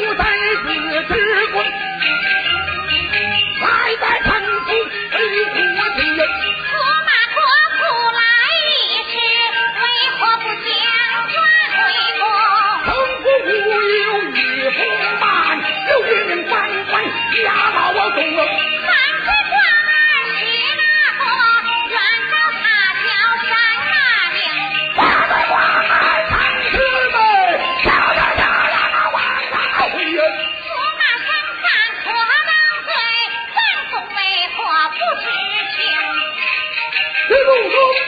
不在此之过来哉后。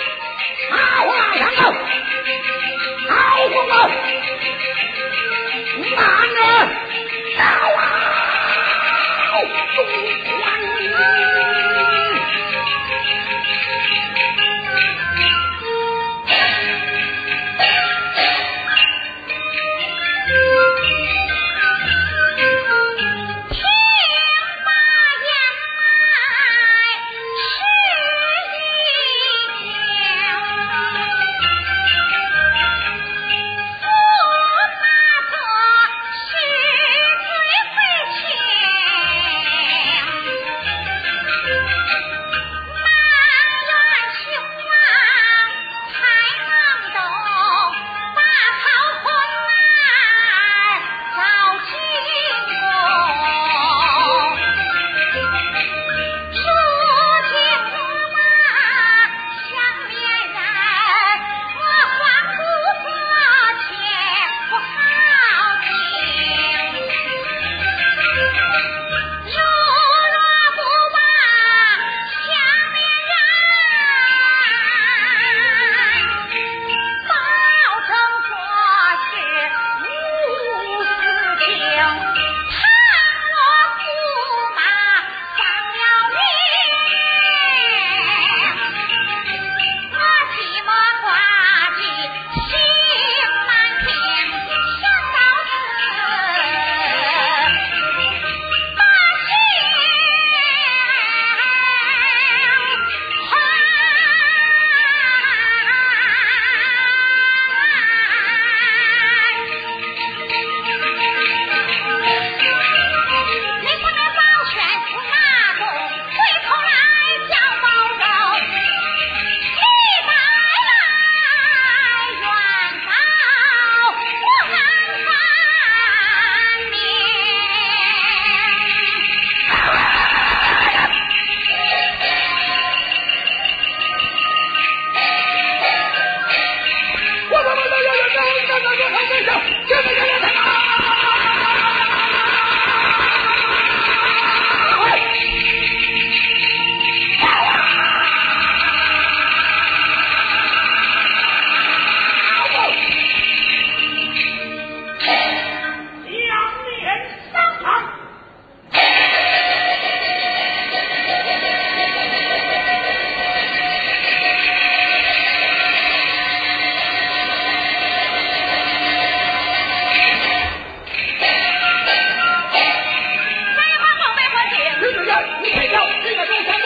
这个大山。